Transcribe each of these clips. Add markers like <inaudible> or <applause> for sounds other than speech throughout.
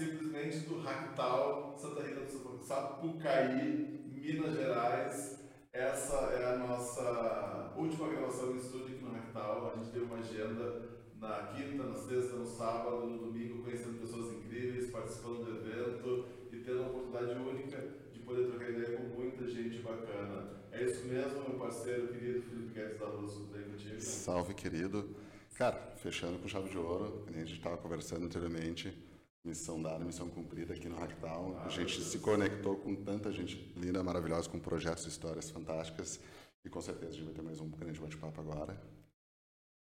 simplesmente do Ractal, Santa Rita do Sapucaí, Minas Gerais. Essa é a nossa última gravação em estúdio aqui no Ractal. A gente teve uma agenda na quinta, na sexta, no sábado, no domingo, conhecendo pessoas incríveis, participando do evento e tendo a oportunidade única de poder trocar ideia com muita gente bacana. É isso mesmo, meu parceiro querido Felipe Guedes da Luz, tudo bem contigo? Salve, querido. Cara, fechando com chave de ouro, a gente estava conversando anteriormente, missão dada, missão cumprida aqui no Hacktown. A gente se conectou com tanta gente linda, maravilhosa, com projetos e histórias fantásticas. E com certeza a gente vai ter mais um grande bate-papo agora.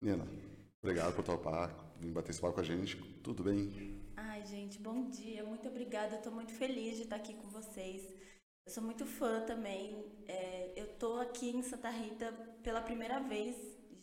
Nina, obrigado por topar, vir bater esse papo com a gente. Tudo bem? Ai, gente, bom dia. Muito obrigada. Estou muito feliz de estar aqui com vocês. Eu sou muito fã também. É, eu estou aqui em Santa Rita pela primeira vez.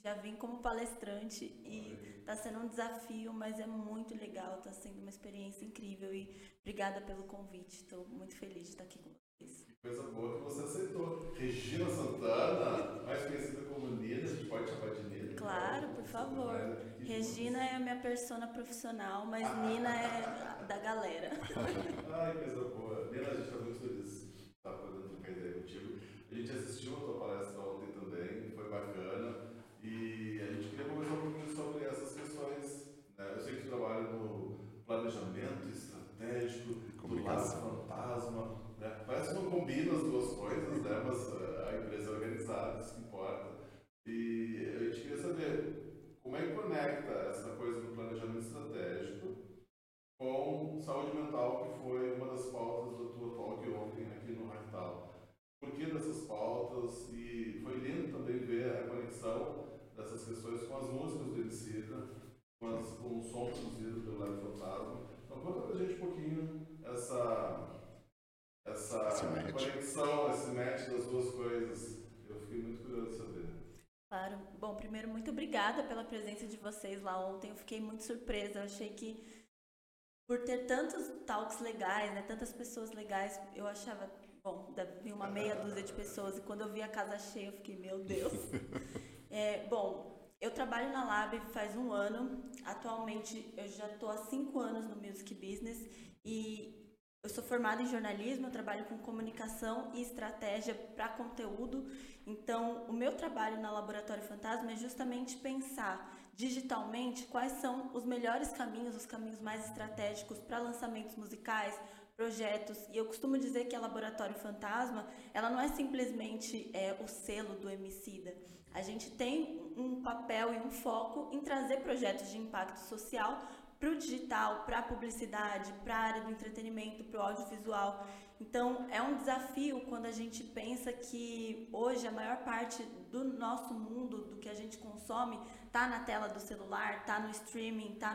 Já vim como palestrante e está sendo um desafio, mas é muito legal. Está sendo uma experiência incrível e obrigada pelo convite. Estou muito feliz de estar aqui com vocês. Que coisa boa que você aceitou. Regina Santana, mais conhecida como Nina, a gente pode chamar de Nina. Claro, por favor. Regina é a minha persona profissional, mas Nina é da galera. <laughs> Ai, coisa boa. Nina, a gente está muito feliz estar podendo trocar ideia contigo. A gente assistiu a tua palestra ontem também, foi bacana. E a gente queria conversar um pouquinho sobre essas questões. Né? Eu sei que tu trabalha no planejamento estratégico, do laço fantasma. Né? Parece que não combina as duas coisas, né? mas uh, a empresa é organizada, isso que importa. E a gente queria saber como é que conecta essa coisa do planejamento estratégico com saúde mental, que foi uma das pautas da tua talk ontem aqui no Ractal. Por que dessas pautas? E foi lindo também ver a conexão dessas questões com as músicas do Emicida, com, as, com o som produzido pelo Leve Fantasma. Então conta pra gente um pouquinho essa, essa esse conexão, esse match das duas coisas. Eu fiquei muito curioso de saber. Claro. Bom, primeiro, muito obrigada pela presença de vocês lá ontem. Eu fiquei muito surpresa. Eu achei que, por ter tantos talks legais, né, tantas pessoas legais, eu achava, bom, deve uma meia dúzia de pessoas. E quando eu vi a casa cheia, eu fiquei, meu Deus. <laughs> É, bom, eu trabalho na Lab faz um ano. Atualmente, eu já estou há cinco anos no Music Business e sou formada em jornalismo, eu trabalho com comunicação e estratégia para conteúdo. Então, o meu trabalho na Laboratório Fantasma é justamente pensar digitalmente quais são os melhores caminhos, os caminhos mais estratégicos para lançamentos musicais, projetos. E eu costumo dizer que a Laboratório Fantasma, ela não é simplesmente é, o selo do Emicida. A gente tem um papel e um foco em trazer projetos de impacto social para o digital, para a publicidade, para a área do entretenimento, para o audiovisual. Então, é um desafio quando a gente pensa que hoje a maior parte do nosso mundo, do que a gente consome, está na tela do celular, está no streaming, está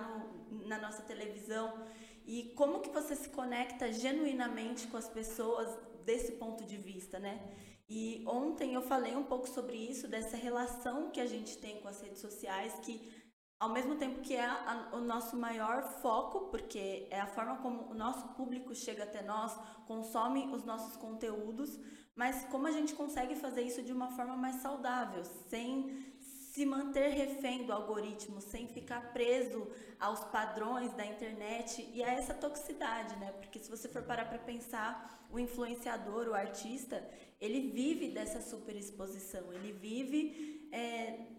na nossa televisão. E como que você se conecta genuinamente com as pessoas desse ponto de vista, né? E ontem eu falei um pouco sobre isso, dessa relação que a gente tem com as redes sociais, que ao mesmo tempo que é a, o nosso maior foco, porque é a forma como o nosso público chega até nós, consome os nossos conteúdos, mas como a gente consegue fazer isso de uma forma mais saudável, sem se manter refém do algoritmo, sem ficar preso aos padrões da internet e a essa toxicidade, né? Porque se você for parar para pensar, o influenciador, o artista, ele vive dessa superexposição, ele vive é,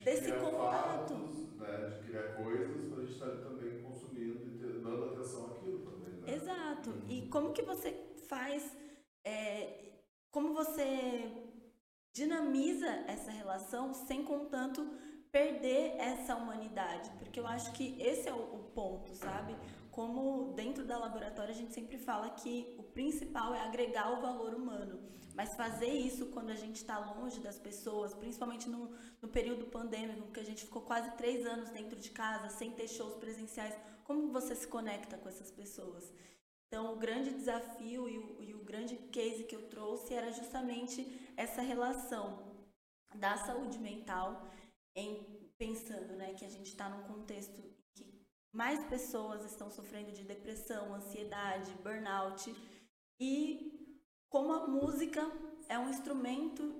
desse contato. Fatos, né, de criar coisas para a gente estar também consumindo e ter, dando atenção àquilo também. Né? Exato. E uhum. como que você faz, é, como você dinamiza essa relação sem, contanto, perder essa humanidade? Porque eu acho que esse é o, o ponto, sabe? como dentro da laboratório a gente sempre fala que o principal é agregar o valor humano, mas fazer isso quando a gente está longe das pessoas, principalmente no, no período pandêmico, que a gente ficou quase três anos dentro de casa, sem ter shows presenciais, como você se conecta com essas pessoas? Então, o grande desafio e o, e o grande case que eu trouxe era justamente essa relação da saúde mental em pensando né, que a gente está num contexto mais pessoas estão sofrendo de depressão, ansiedade, burnout. E como a música é um instrumento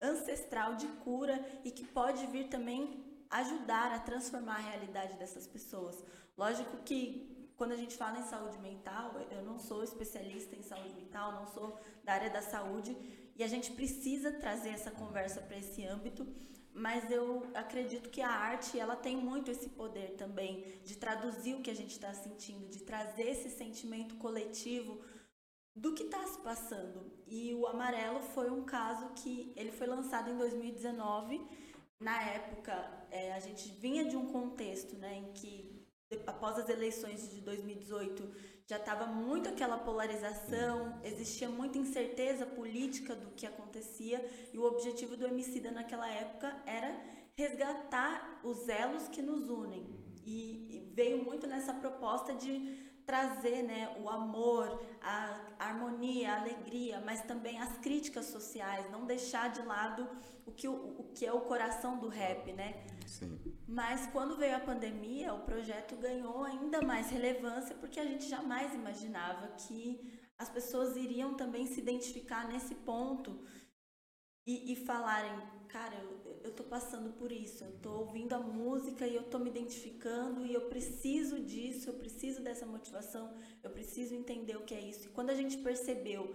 ancestral de cura e que pode vir também ajudar a transformar a realidade dessas pessoas. Lógico que quando a gente fala em saúde mental, eu não sou especialista em saúde mental, não sou da área da saúde e a gente precisa trazer essa conversa para esse âmbito, mas eu acredito que a arte ela tem muito esse poder também de traduzir o que a gente está sentindo, de trazer esse sentimento coletivo do que está se passando. E o Amarelo foi um caso que ele foi lançado em 2019 na época, é, a gente vinha de um contexto né, em que, após as eleições de 2018, já estava muito aquela polarização, existia muita incerteza política do que acontecia, e o objetivo do Emicida naquela época era resgatar os elos que nos unem. E, e veio muito nessa proposta de trazer né, o amor, a harmonia, a alegria, mas também as críticas sociais, não deixar de lado o que, o, o que é o coração do rap, né? Sim. Mas quando veio a pandemia, o projeto ganhou ainda mais relevância porque a gente jamais imaginava que as pessoas iriam também se identificar nesse ponto e, e falarem, cara, eu, eu tô passando por isso, eu tô ouvindo a música e eu tô me identificando e eu preciso disso, eu preciso dessa motivação, eu preciso entender o que é isso. E quando a gente percebeu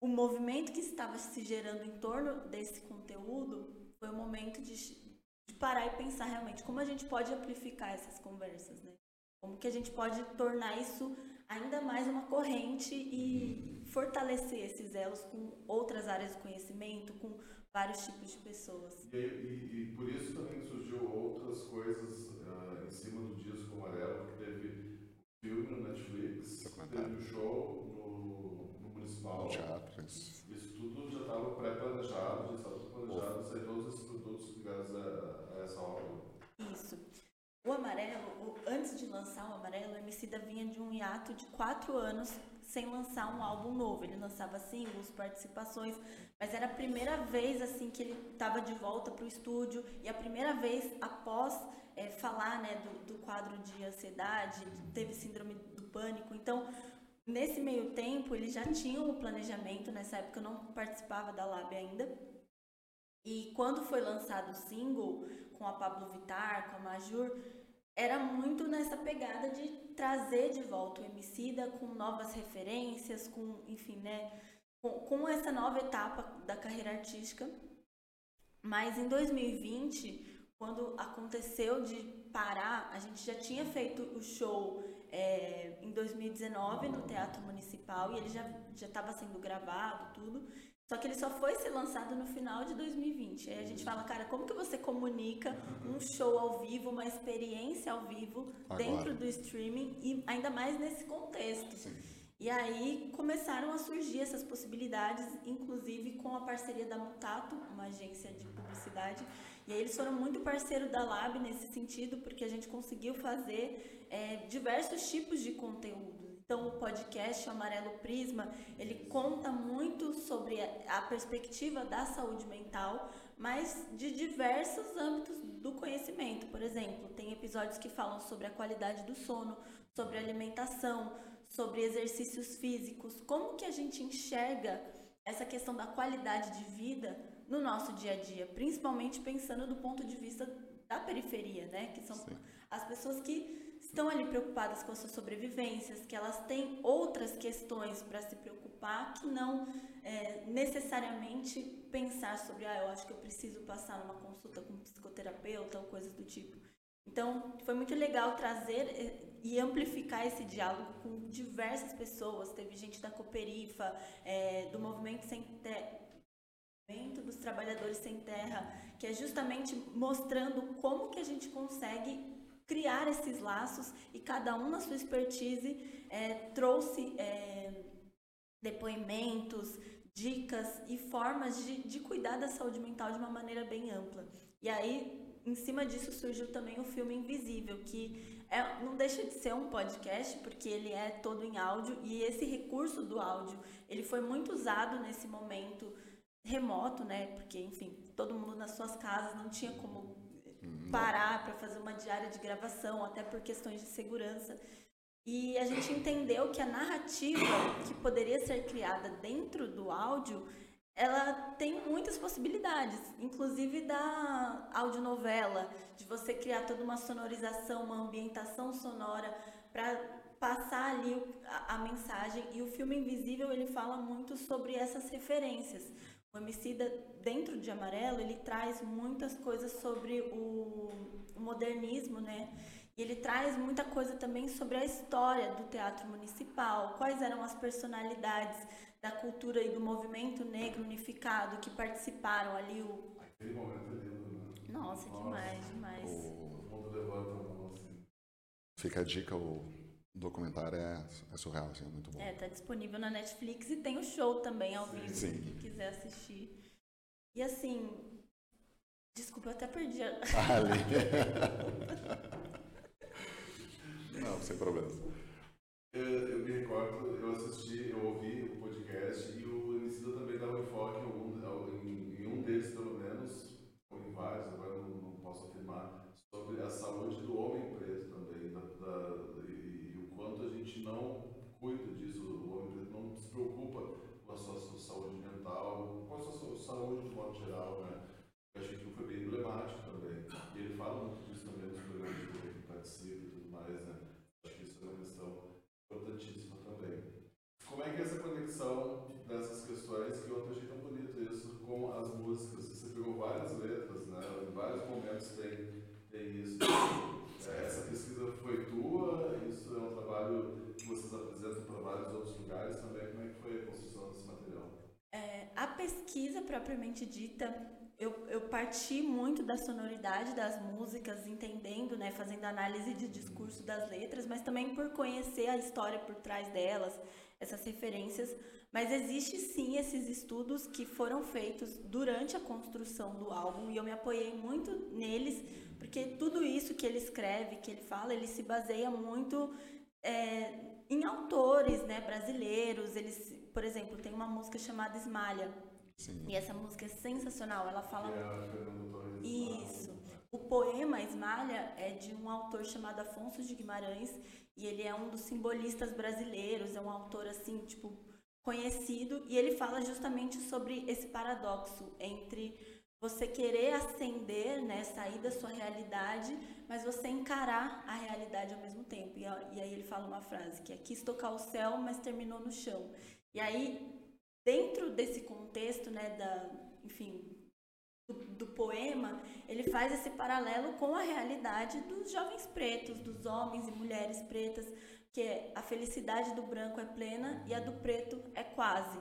o movimento que estava se gerando em torno desse conteúdo, foi o momento de, de parar e pensar realmente como a gente pode amplificar essas conversas, né? Como que a gente pode tornar isso ainda mais uma corrente e fortalecer esses elos com outras áreas de conhecimento, com vários tipos de pessoas. E, e, e por isso também surgiu outras coisas uh, em cima do disco amarelo, porque teve filme no Netflix, teve um show no, no Municipal. Teatro, isso. Isso tudo já estava pré-planejado, já estava planejado, sair todos esses produtos ligados a, a essa obra. Isso. O Amarelo, o, antes de lançar o Amarelo, o Emicida vinha de um hiato de quatro anos sem lançar um álbum novo. Ele lançava singles, participações, mas era a primeira vez assim que ele estava de volta para o estúdio e a primeira vez após é, falar né, do, do quadro de ansiedade, teve síndrome do pânico. Então, nesse meio tempo, ele já tinha o planejamento. Nessa época, eu não participava da Lab ainda. E quando foi lançado o single com a Pablo Vittar, com a Majur, era muito nessa pegada de trazer de volta o Emicida com novas referências, com, enfim, né, com, com essa nova etapa da carreira artística. Mas em 2020, quando aconteceu de parar, a gente já tinha feito o show é, em 2019 no Teatro Municipal e ele já estava sendo gravado, tudo. Só que ele só foi ser lançado no final de 2020. Aí a gente fala, cara, como que você comunica um show ao vivo, uma experiência ao vivo Agora. dentro do streaming e ainda mais nesse contexto? Sim. E aí começaram a surgir essas possibilidades, inclusive com a parceria da Mutato, uma agência de publicidade. E aí eles foram muito parceiro da Lab nesse sentido, porque a gente conseguiu fazer é, diversos tipos de conteúdo. Então, o podcast Amarelo Prisma, ele conta muito sobre a perspectiva da saúde mental, mas de diversos âmbitos do conhecimento. Por exemplo, tem episódios que falam sobre a qualidade do sono, sobre alimentação, sobre exercícios físicos, como que a gente enxerga essa questão da qualidade de vida no nosso dia a dia, principalmente pensando do ponto de vista da periferia, né? Que são Sim. as pessoas que estão ali preocupadas com as suas sobrevivências, que elas têm outras questões para se preocupar que não é, necessariamente pensar sobre, ah, eu acho que eu preciso passar numa consulta com um psicoterapeuta ou coisas do tipo. Então, foi muito legal trazer é, e amplificar esse diálogo com diversas pessoas. Teve gente da Cooperifa, é, do Movimento Sem Terra, dos Trabalhadores Sem Terra, que é justamente mostrando como que a gente consegue criar esses laços e cada um na sua expertise é, trouxe é, depoimentos, dicas e formas de, de cuidar da saúde mental de uma maneira bem ampla. E aí, em cima disso, surgiu também o filme Invisível, que é, não deixa de ser um podcast, porque ele é todo em áudio, e esse recurso do áudio, ele foi muito usado nesse momento remoto, né? Porque, enfim, todo mundo nas suas casas não tinha como parar para fazer uma diária de gravação, até por questões de segurança. E a gente entendeu que a narrativa que poderia ser criada dentro do áudio ela tem muitas possibilidades, inclusive da audionovela, de você criar toda uma sonorização, uma ambientação sonora para passar ali a, a, mensagem. E o filme Invisível ele fala muito sobre essas referências. O Emicida, dentro de Amarelo, ele traz muitas coisas sobre o, o modernismo, né? E ele traz muita coisa também sobre a história do teatro municipal, quais eram as personalidades da cultura e do movimento negro unificado que participaram ali. O... Aquele momento é lindo, né? Nossa, Nossa demais, demais. O... Todo mundo levanta a mão assim. Fica a dica, o documentário é, é surreal, assim, é muito bom. É, tá disponível na Netflix e tem o show também ao vivo, Sim. quem quiser assistir. E assim, desculpa, eu até perdi a... <laughs> Ali. <laughs> Não, sem problemas. Eu, eu, me recordo, eu assisti, eu ouvi o podcast e o Emicida também dava enfoque em, algum, em, em um deles, pelo menos, ou em vários, agora não, não posso afirmar, sobre a saúde do homem preto também, da, da, e, e, o quanto a gente não cuida disso, o homem não se preocupa com a sua, sua saúde mental, com a sua saúde de modo geral, né? Eu achei que foi bem emblemático também. E ele fala muito disso também nos programas que ele participa e tudo mais, né? importantíssima também. Como é que é essa conexão dessas questões, que eu achei tão bonito isso, com as músicas? Você pegou várias letras, né? Em vários momentos tem, tem isso. É, essa pesquisa foi tua? Isso é um trabalho que vocês apresentam para vários outros lugares também? Como é que foi a construção desse material? É, a pesquisa propriamente dita eu, eu parti muito da sonoridade das músicas, entendendo, né, fazendo análise de discurso das letras, mas também por conhecer a história por trás delas, essas referências. Mas existe sim esses estudos que foram feitos durante a construção do álbum e eu me apoiei muito neles, porque tudo isso que ele escreve, que ele fala, ele se baseia muito é, em autores né, brasileiros. Eles, por exemplo, tem uma música chamada Esmalha Sim. E essa música é sensacional. Ela fala. É Isso. O poema Esmalha é de um autor chamado Afonso de Guimarães e ele é um dos simbolistas brasileiros, é um autor assim, tipo, conhecido e ele fala justamente sobre esse paradoxo entre você querer ascender, né, sair da sua realidade, mas você encarar a realidade ao mesmo tempo. E, e aí ele fala uma frase que é quis tocar o céu, mas terminou no chão. E aí dentro desse contexto, né, da, enfim, do, do, poema, ele faz esse paralelo com a realidade dos jovens pretos, dos homens e mulheres pretas, que a felicidade do branco é plena e a do preto é quase.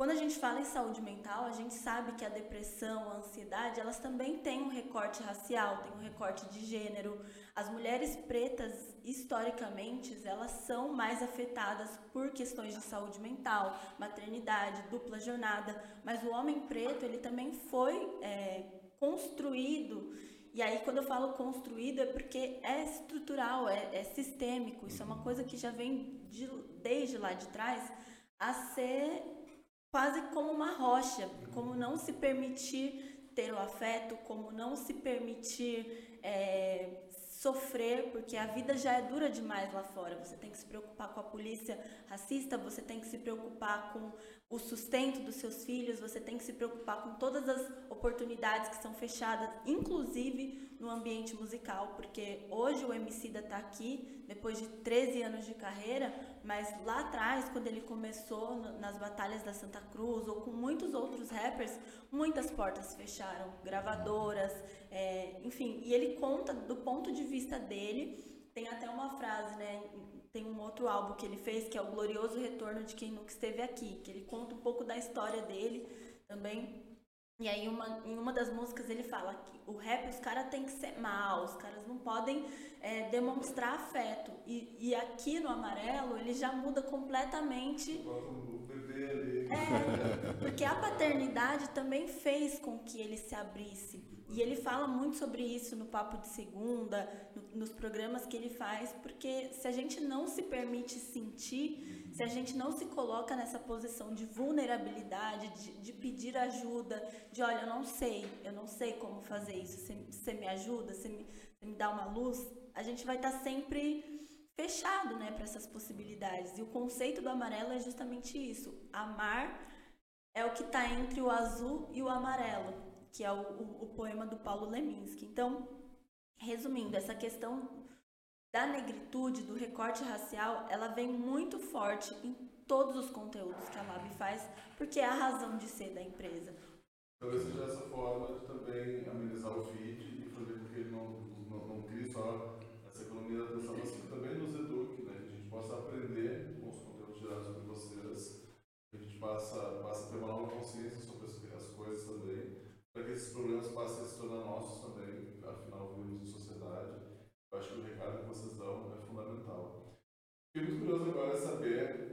Quando a gente fala em saúde mental, a gente sabe que a depressão, a ansiedade, elas também têm um recorte racial, têm um recorte de gênero. As mulheres pretas, historicamente, elas são mais afetadas por questões de saúde mental, maternidade, dupla jornada. Mas o homem preto, ele também foi é, construído e aí, quando eu falo construído, é porque é estrutural, é, é sistêmico. Isso é uma coisa que já vem de, desde lá de trás a ser quase como uma rocha, como não se permitir ter o afeto, como não se permitir é, sofrer, porque a vida já é dura demais lá fora. Você tem que se preocupar com a polícia racista, você tem que se preocupar com o sustento dos seus filhos, você tem que se preocupar com todas as oportunidades que são fechadas, inclusive no ambiente musical, porque hoje o Emicida está aqui, depois de 13 anos de carreira, mas lá atrás, quando ele começou nas batalhas da Santa Cruz, ou com muitos outros rappers, muitas portas fecharam, gravadoras, é, enfim, e ele conta do ponto de vista dele, tem até uma frase, né, tem um outro álbum que ele fez, que é o Glorioso Retorno de Quem Nunca Esteve Aqui, que ele conta um pouco da história dele também. E aí, uma, em uma das músicas, ele fala que o rap, os caras têm que ser mal, os caras não podem é, demonstrar afeto. E, e aqui no Amarelo, ele já muda completamente. É, porque a paternidade também fez com que ele se abrisse. E ele fala muito sobre isso no Papo de Segunda, no, nos programas que ele faz, porque se a gente não se permite sentir, se a gente não se coloca nessa posição de vulnerabilidade, de, de pedir ajuda, de olha, eu não sei, eu não sei como fazer isso, você, me ajuda, você me, você me dá uma luz, a gente vai estar sempre fechado né, para essas possibilidades. E o conceito do amarelo é justamente isso: amar é o que está entre o azul e o amarelo, que é o, o, o poema do Paulo Leminski. Então, resumindo, essa questão da negritude, do recorte racial, ela vem muito forte em todos os conteúdos que a Lab faz, porque é a razão de ser da empresa. Talvez seja essa forma de também amenizar o feed e fazer com que ele não, não, não crie só essa economia da atenção, mas que também nos eduque, né? que a gente possa aprender com os conteúdos gerados por vocês, que a gente possa, possa ter uma nova consciência sobre as, as coisas também, para que esses problemas passem a se tornar nossos também, afinal vivemos em sociedade. Eu acho que o recado que vocês dão é fundamental. Fiquei muito curioso agora saber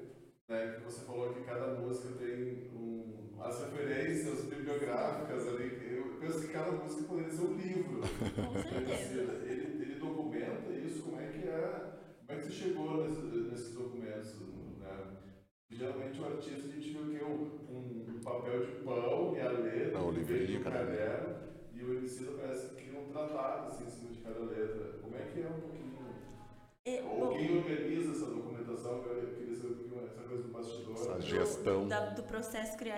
né, que você falou que cada música tem um, as referências bibliográficas ali. Eu penso que cada música poderia ser um livro. Com certeza. Ele, ele documenta isso, como é que é, como é que você chegou nesse, nesses documentos, né? Geralmente o artista a gente vê o quê? Um, um papel de pão e a letra, o livrinho, um caderno, e o MC parece que um tratado assim, em cima de cada letra. Como é que é um pouquinho? E, Ou bom, quem organiza essa documentação? Eu queria saber um pouquinho essa coisa do bastidor. Essa gestão. da- do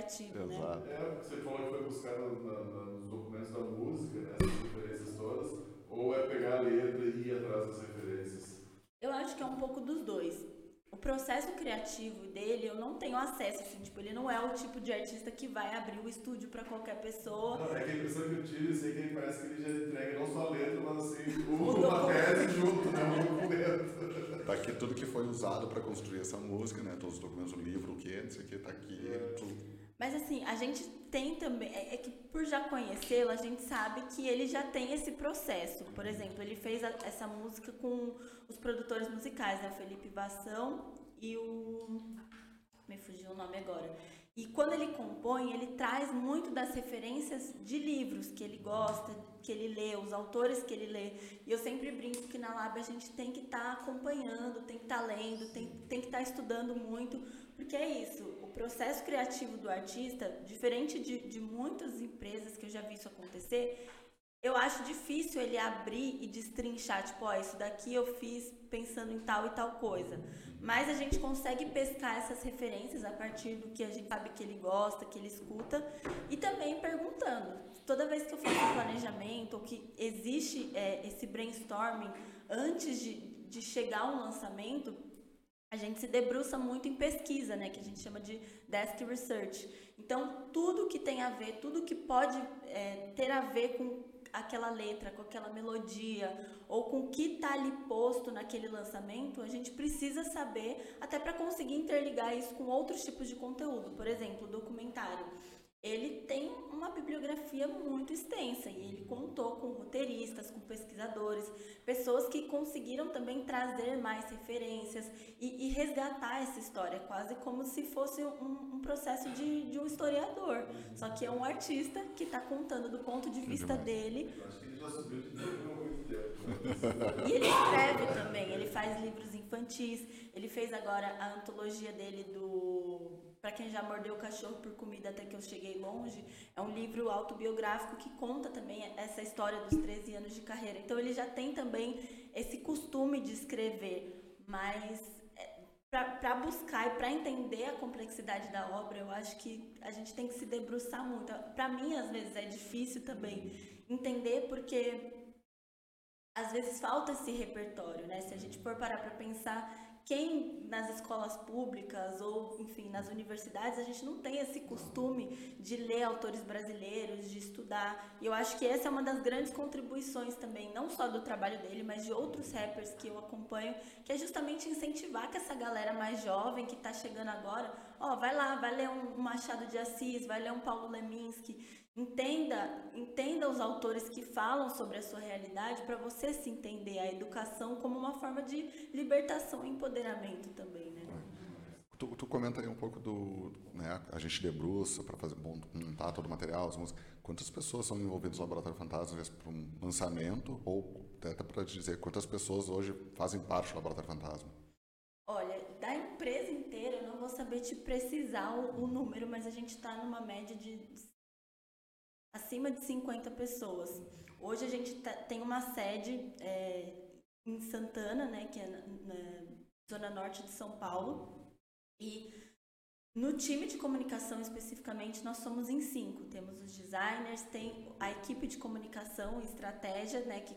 criativo, né? Exato. É, você falou que foi buscar no- na- na- nos documentos da música, né, essas referências todas, ou é pegar a letra e ir atrás das referências? Eu acho que é um pouco dos dois. O processo criativo dele, eu não tenho acesso, assim, tipo, ele não é o tipo de artista que vai abrir o estúdio para qualquer pessoa. Não, é que a impressão que eu tive, assim, que ele parece que ele já entrega não só a letra, mas assim, <laughs> O o, uma tese junto, né, um documento. Tá aqui tudo que foi usado para construir essa música, né? Todos os documentos, o livro, o que, não sei o que, tá aqui, tudo. Mas assim, a gente tem também, é é que por já conhecê-lo, a gente sabe que ele já tem esse processo. Por exemplo, ele fez a- essa música com os produtores musicais, né? O Felipe Vassão e o. Me fugiu o nome agora. E quando ele compõe, ele traz muito das referências de livros que ele gosta, que ele lê, os autores que ele lê. E eu sempre brinco que na Lab a gente tem que estar acompanhando, tem que estar lendo, tem, tem que estar estudando muito, porque é isso, o processo criativo do artista, diferente de, de muitas empresas que eu já vi isso acontecer, eu acho difícil ele abrir e destrinchar, tipo, ó, isso daqui eu fiz pensando em tal e tal coisa. Mas a gente consegue pescar essas referências a partir do que a gente sabe que ele gosta, que ele escuta, e também perguntando. Toda vez que eu faço um planejamento, ou que existe é, esse brainstorming antes de, de chegar um lançamento, a gente se debruça muito em pesquisa, né, que a gente chama de desk research. Então, tudo que tem a ver, tudo que pode é, ter a ver com aquela letra, com aquela melodia, ou com o que está ali posto naquele lançamento, a gente precisa saber, até para conseguir interligar isso com outros tipos de conteúdo. Por exemplo, documentário. Ele tem uma bibliografia muito extensa e ele contou com roteiristas, com pesquisadores, pessoas que conseguiram também trazer mais referências e, e resgatar essa história, quase como se fosse um, um processo de, de um historiador. Só que é um artista que está contando do ponto de vista dele Eu acho que ele já subiu de muito tempo. e ele escreve também, ele faz livros infantis, ele fez agora a antologia dele do Pra quem já mordeu o cachorro por comida até que eu cheguei longe, é um livro autobiográfico que conta também essa história dos 13 anos de carreira. Então ele já tem também esse costume de escrever, mas para buscar e para entender a complexidade da obra, eu acho que a gente tem que se debruçar muito. Para mim, às vezes, é difícil também entender porque às vezes falta esse repertório, né? Se a gente for parar para pensar quem nas escolas públicas ou, enfim, nas universidades, a gente não tem esse costume de ler autores brasileiros, de estudar. E eu acho que essa é uma das grandes contribuições também, não só do trabalho dele, mas de outros rappers que eu acompanho, que é justamente incentivar que essa galera mais jovem que está chegando agora, ó, vai lá, vai ler um Machado de Assis, vai ler um Paulo Leminski, Entenda, entenda os autores que falam sobre a sua realidade para você se entender a educação como uma forma de libertação e empoderamento também, né? Tu, tu comenta aí um pouco do. Né, a gente debruça para fazer montar todo o material, as músicas. Quantas pessoas são envolvidas no Laboratório Fantasma para um lançamento? Ou até para dizer quantas pessoas hoje fazem parte do Laboratório Fantasma? Olha, da empresa inteira eu não vou saber te precisar o, o número, mas a gente está numa média de acima de 50 pessoas. Hoje a gente tá- tem uma sede é, em Santana, né, que é na, na zona norte de São Paulo, e no time de comunicação especificamente, nós somos em cinco. Temos os designers, tem a equipe de comunicação e estratégia, né, que,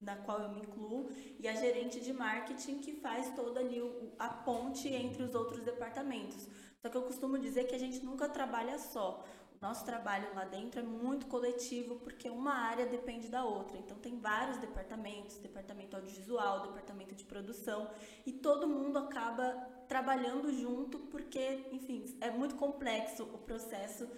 na qual eu me incluo, e a gerente de marketing que faz toda ali o, a ponte entre os outros departamentos. Só que eu costumo dizer que a gente nunca trabalha só. Nosso trabalho lá dentro é muito coletivo porque uma área depende da outra. Então tem vários departamentos, departamento audiovisual, departamento de produção e todo mundo acaba trabalhando junto porque, enfim, é muito complexo o processo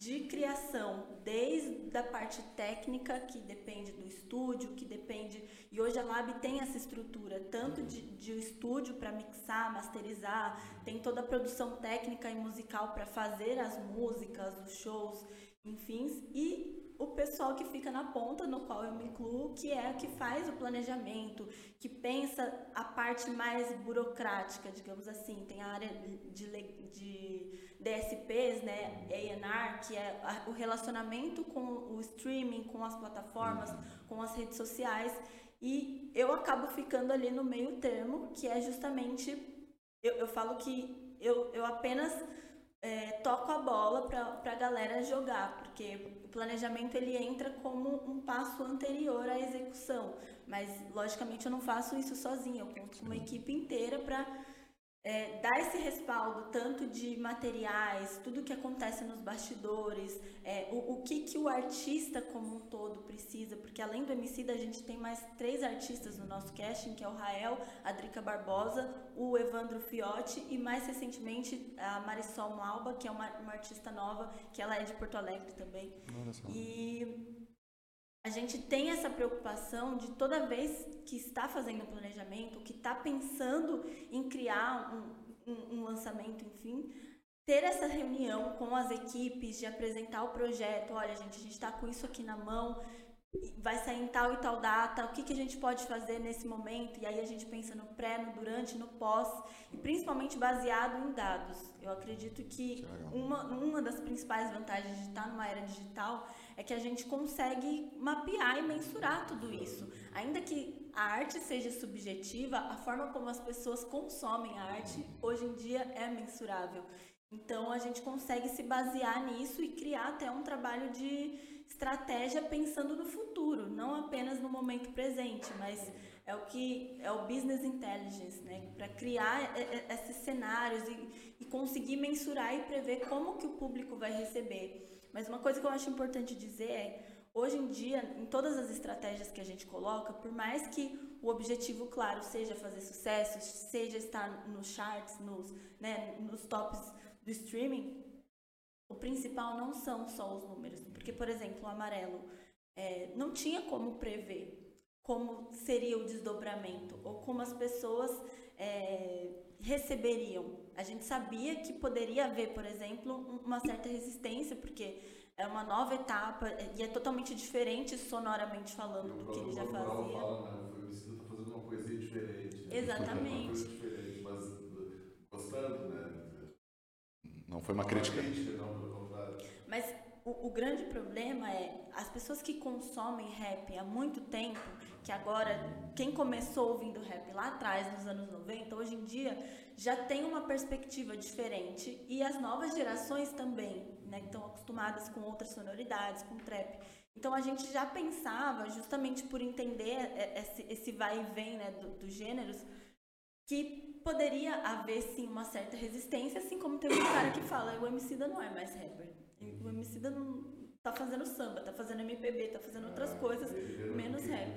de criação, desde a parte técnica, que depende do estúdio, que depende. E hoje a Lab tem essa estrutura, tanto de, de estúdio para mixar, masterizar, tem toda a produção técnica e musical para fazer as músicas, os shows, enfim, e o pessoal que fica na ponta, no qual eu me incluo, que é o que faz o planejamento, que pensa a parte mais burocrática, digamos assim. Tem a área de, de DSPs, né, A&R, que é o relacionamento com o streaming, com as plataformas, com as redes sociais. E eu acabo ficando ali no meio termo, que é justamente, eu, eu falo que eu, eu apenas é, toco a bola para a galera jogar, porque planejamento ele entra como um passo anterior à execução, mas logicamente eu não faço isso sozinha, eu conto uma equipe inteira para é, dar esse respaldo tanto de materiais, tudo que acontece nos bastidores, é, o, o, que, que o artista como um todo precisa, porque além do MC a gente tem mais três artistas no nosso casting, que é o Rael, a Drica Barbosa, o Evandro Fiotti e mais recentemente a Marisol Malba, que é uma, uma artista nova, que ela é de Porto Alegre também. E a gente tem essa preocupação de toda vez que está fazendo planejamento, que está pensando em criar um, um, um, lançamento, enfim, ter essa reunião com as equipes, de apresentar o projeto. Olha, gente, a gente está com isso aqui na mão, vai sair em tal e tal data, o que, que a gente pode fazer nesse momento? E aí a gente pensa no pré, no durante, no pós, e principalmente baseado em dados. Eu acredito que uma, uma das principais vantagens de estar numa era digital é que a gente consegue mapear e mensurar tudo isso. Ainda que a arte seja subjetiva, a forma como as pessoas consomem a arte hoje em dia é mensurável. Então a gente consegue se basear nisso e criar até um trabalho de estratégia pensando no futuro, não apenas no momento presente, mas é o que é o business intelligence, né, para criar esses cenários e, e conseguir mensurar e prever como que o público vai receber. Mas uma coisa que eu acho importante dizer é, hoje em dia, em todas as estratégias que a gente coloca, por mais que o objetivo, claro, seja fazer sucesso, seja estar nos charts, nos, né, nos tops do streaming, o principal não são só os números. Porque, por exemplo, o amarelo é, não tinha como prever como seria o desdobramento ou como as pessoas é, receberiam. A gente sabia que poderia haver, por exemplo, uma certa resistência, porque é uma nova etapa e é totalmente diferente sonoramente falando do que ele já fazia. Fala, né? O Emicida está fazendo uma poesia diferente. Né? Exatamente. <laughs> Uma coisa diferente, mas gostando, né? Não foi uma não crítica. crítica não, pelo contrário. Mas o, o, grande problema é as pessoas que consomem rap há muito tempo, que agora, quem começou ouvindo rap lá atrás, nos anos 90, hoje em dia já tem uma perspectiva diferente e as novas gerações também, né, estão acostumadas com outras sonoridades, com trap. Então a gente já pensava, justamente por entender esse, esse vai e vem né, dos do gêneros, que poderia haver sim uma certa resistência, assim como tem um cara que fala, o MC da não é mais rapper. O MC não tá fazendo samba, tá fazendo MPB, tá fazendo outras ah, coisas, menos rap.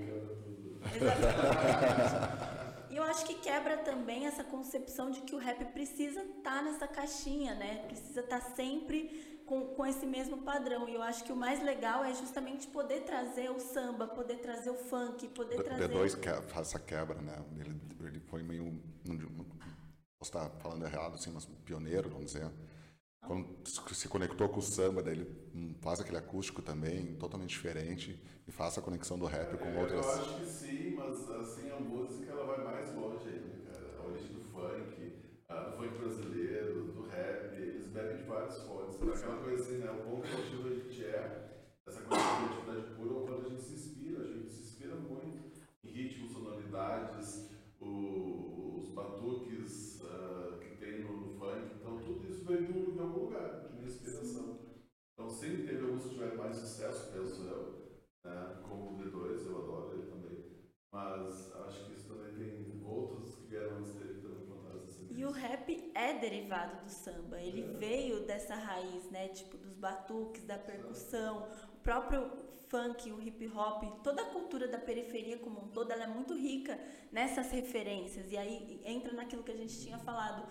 Exatamente. E eu acho que quebra também essa concepção de que o rap precisa estar tá nessa caixinha, né? Precisa estar tá sempre com, com esse mesmo padrão. E eu acho que o mais legal é justamente poder trazer o samba, poder trazer o funk, poder B trazer. B2 que, faz essa quebra, né? Ele, ele foi meio. Posso estar falando errado, assim, mas pioneiro, vamos dizer quando se conectou com o samba, daí ele faz aquele acústico também, totalmente diferente, e faz a conexão do rap com é, outras... Eu acho que sim, mas assim, a música ela vai mais longe ainda, cara. A origem do funk, do funk brasileiro, do rap, eles bebem de várias fontes. É aquela coisa assim, né? O ponto criativo a gente é, essa coisa de criatividade pura, quando a gente se inspira, a gente se inspira muito em ritmos, sonoridades, os batuques isso vem de algum lugar, de minha inspiração. Então, sempre teve alguns que tiveram mais sucesso, penso eu, né? como o D2, eu adoro ele também. Mas acho que isso também tem outros que vieram antes dele que também plantaram essa E o rap é derivado do samba, ele é. veio dessa raiz, né? Tipo, dos batuques, da percussão, o próprio funk, o hip hop, toda a cultura da periferia como um todo, ela é muito rica nessas referências. E aí entra naquilo que a gente tinha falado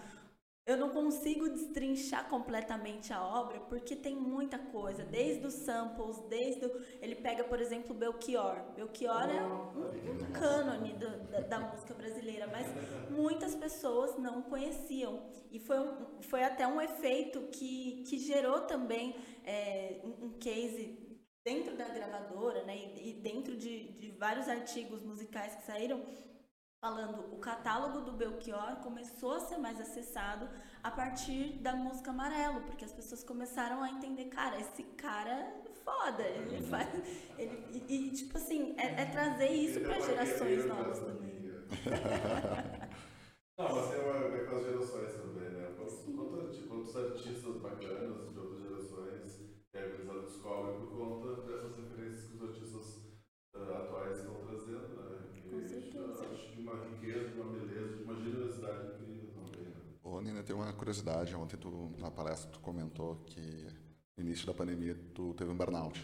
eu não consigo destrinchar completamente a obra porque tem muita coisa, desde os samples, desde o, ele pega, por exemplo, Belchior. Belchior é um, um cânone do, da, da, música brasileira, mas muitas pessoas não conheciam e foi, um, foi até um efeito que, que gerou também é, um case dentro da gravadora, né, e, dentro de, de vários artigos musicais que saíram falando o catálogo do Belchior começou a ser mais acessado a partir da música Amarelo, porque as pessoas começaram a entender, cara, esse cara é foda, ele uhum. faz. Ele, e, e tipo assim, é, é trazer isso para gerações novas também. <laughs> Não, você é com as gerações também, né? Quantos, quantos artistas bacanas de outras gerações que a gurizada descobre por conta dessas referências que os artistas uh, atuais estão trazendo, né? Com certeza. Acho de uma riqueza, de uma beleza, de uma generosidade incrível também. Né? Ô, Nina, tem uma curiosidade. Ontem, tu, na palestra, tu comentou que no início da pandemia tu teve um burnout.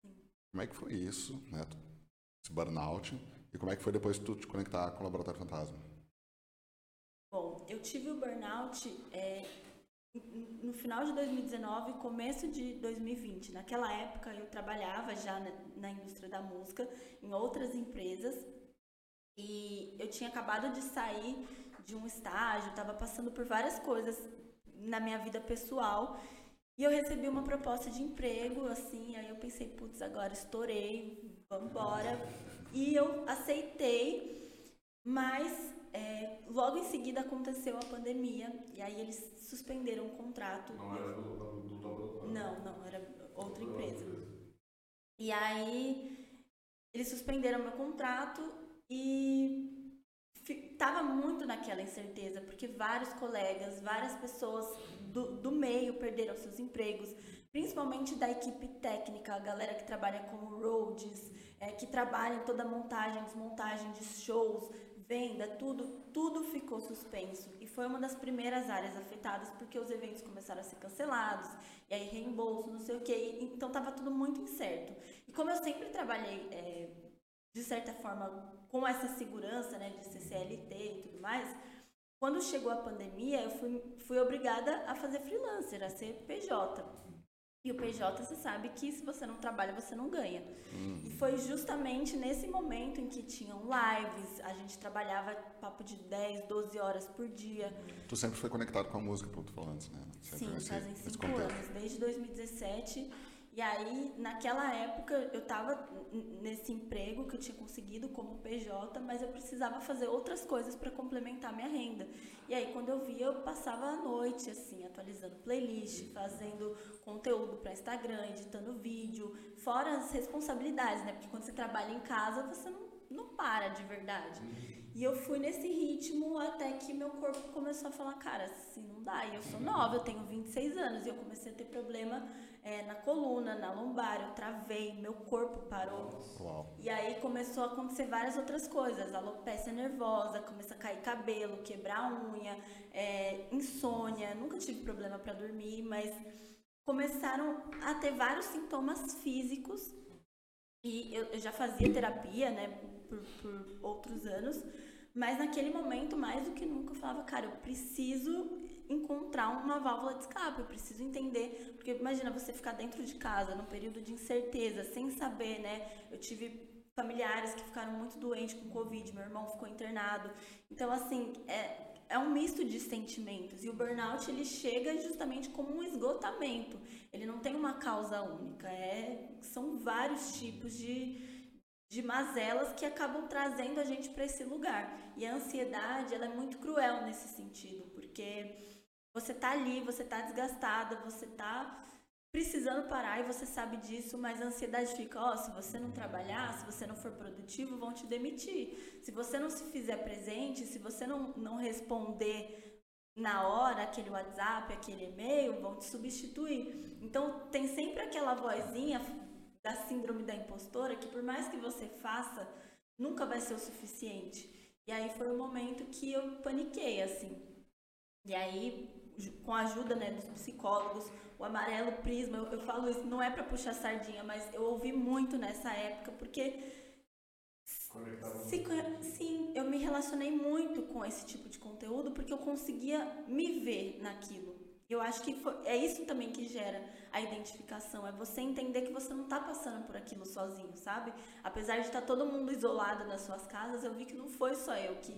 Sim. Como é que foi isso, né? Esse burnout. E como é que foi depois tu te conectar com o Laboratório Fantasma? Bom, eu tive o burnout é, no final de 2019, começo de 2020. Naquela época eu trabalhava já na, na indústria da música, em outras empresas, e eu tinha acabado de sair de um estágio, estava passando por várias coisas na minha vida pessoal. E eu recebi uma proposta de emprego, assim, aí eu pensei, putz, agora estourei, embora. E eu aceitei, mas é, logo em seguida aconteceu a pandemia, e aí eles suspenderam o contrato. Não era do, do, do Não, não, era outra empresa. E aí eles suspenderam meu contrato e estava muito naquela incerteza, porque vários colegas, várias pessoas do, do meio perderam seus empregos, principalmente da equipe técnica, a galera que trabalha como roads, é, que trabalha em toda a montagem, desmontagem de shows, venda, tudo, tudo ficou suspenso. E foi uma das primeiras áreas afetadas, porque os eventos começaram a ser cancelados, e aí reembolso, não sei o quê. Então estava tudo muito incerto. E como eu sempre trabalhei, é, de certa forma, com essa segurança né, de CCLT e tudo mais, quando chegou a pandemia, eu fui, fui obrigada a fazer freelancer, a ser PJ. E o PJ, você sabe que se você não trabalha, você não ganha. Uhum. E foi justamente nesse momento em que tinham lives, a gente trabalhava papo de 10, 12 horas por dia. Tu sempre foi conectado com a música, como tu falou antes, né? Sempre Sim, nesse, fazem cinco anos. Desde 2017 e aí, naquela época, eu estava nesse emprego que eu tinha conseguido como PJ, mas eu precisava fazer outras coisas para complementar minha renda. E aí, quando eu via, eu passava a noite, assim, atualizando playlist, fazendo conteúdo para Instagram, editando vídeo, fora as responsabilidades, né? Porque quando você trabalha em casa, você não, não para de verdade. E eu fui nesse ritmo até que meu corpo começou a falar, cara, assim não dá. E eu sou nova, eu tenho 26 anos e eu comecei a ter problema é, na coluna, na lombar, eu travei, meu corpo parou. Uau. E aí começou a acontecer várias outras coisas, alopecia nervosa, começa a cair cabelo, quebrar unha, é, insônia, nunca tive problema para dormir, mas começaram a ter vários sintomas físicos e eu, eu já fazia terapia, né, por, por outros anos, mas naquele momento, mais do que nunca, eu falava, cara, eu preciso encontrar uma válvula de escape, eu preciso entender, porque imagina você ficar dentro de casa num período de incerteza, sem saber, né? Eu tive familiares que ficaram muito doentes com Covid, meu irmão ficou internado. Então, assim, é, é um misto de sentimentos. E o burnout, ele chega justamente como um esgotamento. Ele não tem uma causa única. É, são vários tipos de, de mazelas que acabam trazendo a gente para esse lugar. E a ansiedade, ela é muito cruel nesse sentido, porque você tá ali, você tá desgastada, você tá precisando parar e você sabe disso, mas a ansiedade fica, ó, oh, se você não trabalhar, se você não for produtivo, vão te demitir. Se você não se fizer presente, se você não, não responder na hora aquele WhatsApp, aquele e-mail, vão te substituir. Então tem sempre aquela vozinha da síndrome da impostora que por mais que você faça, nunca vai ser o suficiente. E aí foi o momento que eu paniquei assim E aí, com a ajuda né, dos psicólogos, o amarelo prisma, eu, eu falo isso, não é para puxar sardinha, mas eu ouvi muito nessa época, porque. Se, sim, eu me relacionei muito com esse tipo de conteúdo porque eu conseguia me ver naquilo. Eu acho que foi, é isso também que gera a identificação, é você entender que você não está passando por aquilo sozinho, sabe? Apesar de estar tá todo mundo isolado nas suas casas, eu vi que não foi só eu que,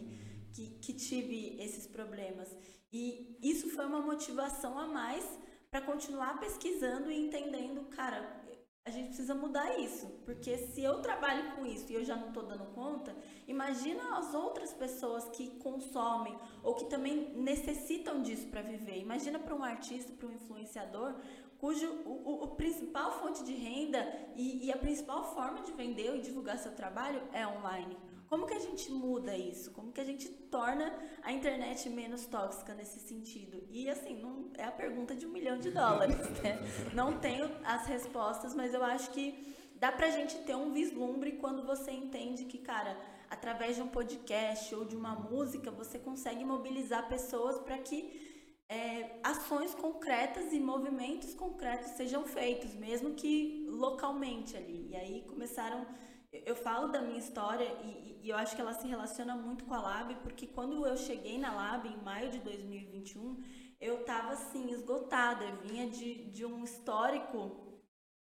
que, que tive esses problemas. E isso foi uma motivação a mais para continuar pesquisando e entendendo, cara, a gente precisa mudar isso, porque se eu trabalho com isso e eu já não estou dando conta, imagina as outras pessoas que consomem ou que também necessitam disso para viver. Imagina para um artista, para um influenciador, cujo o, o, principal fonte de renda e, e a principal forma de vender e divulgar seu trabalho é online. Como que a gente muda isso? Como que a gente torna a internet menos tóxica nesse sentido? E assim, não é a pergunta de um milhão de dólares, <laughs> né? Não tenho as respostas, mas eu acho que dá pra gente ter um vislumbre quando você entende que, cara, através de um podcast ou de uma música, você consegue mobilizar pessoas para que é, ações concretas e movimentos concretos sejam feitos, mesmo que localmente ali. E aí começaram eu falo da minha história e, e, eu acho que ela se relaciona muito com a Lab, porque quando eu cheguei na Lab em maio de 2021, eu estava assim, esgotada. Eu vinha de, de um histórico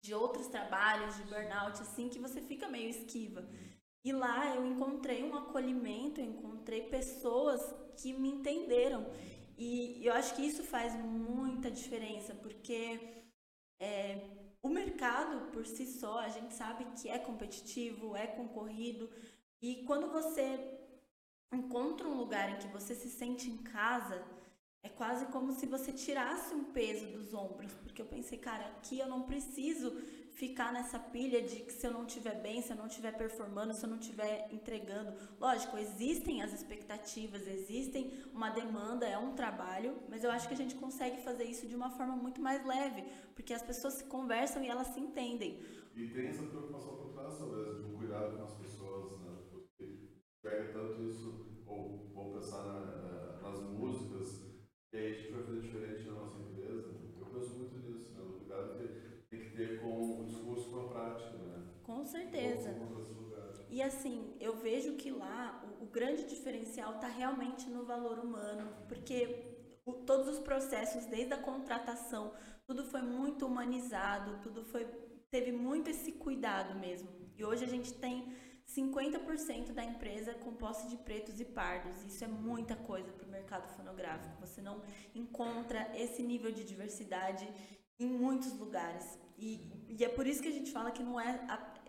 de outros trabalhos, de burnout, assim, que você fica meio esquiva. E lá eu encontrei um acolhimento, eu encontrei pessoas que me entenderam. E eu acho que isso faz muita diferença, porque é, o mercado por si só, a gente sabe que é competitivo, é concorrido, e quando você encontra um lugar em que você se sente em casa, é quase como se você tirasse um peso dos ombros, porque eu pensei, cara, aqui eu não preciso ficar nessa pilha de que se eu não estiver bem, se eu não estiver performando, se eu não estiver entregando. Lógico, existem as expectativas, existem uma demanda, é um trabalho, mas eu acho que a gente consegue fazer isso de uma forma muito mais leve, porque as pessoas se conversam e elas se entendem. E tem essa preocupação por trás, de um cuidado com as pessoas, né? Porque pega tanto isso, ou vou pensar na, nas músicas, e aí a gente vai fazer diferente na nossa empresa. Eu penso muito nisso, né? O cuidado que tem que ter com o discurso com a prática, né? Com certeza. E assim, eu vejo que lá o, o grande diferencial está realmente no valor humano, porque o, todos os processos, desde a contratação, tudo foi muito humanizado, tudo foi teve muito esse cuidado mesmo. E hoje a gente tem 50% da empresa composta de pretos e pardos. Isso é muita coisa para o mercado fonográfico. Você não encontra esse nível de diversidade em muitos lugares. E, e é por isso que a gente fala que não é,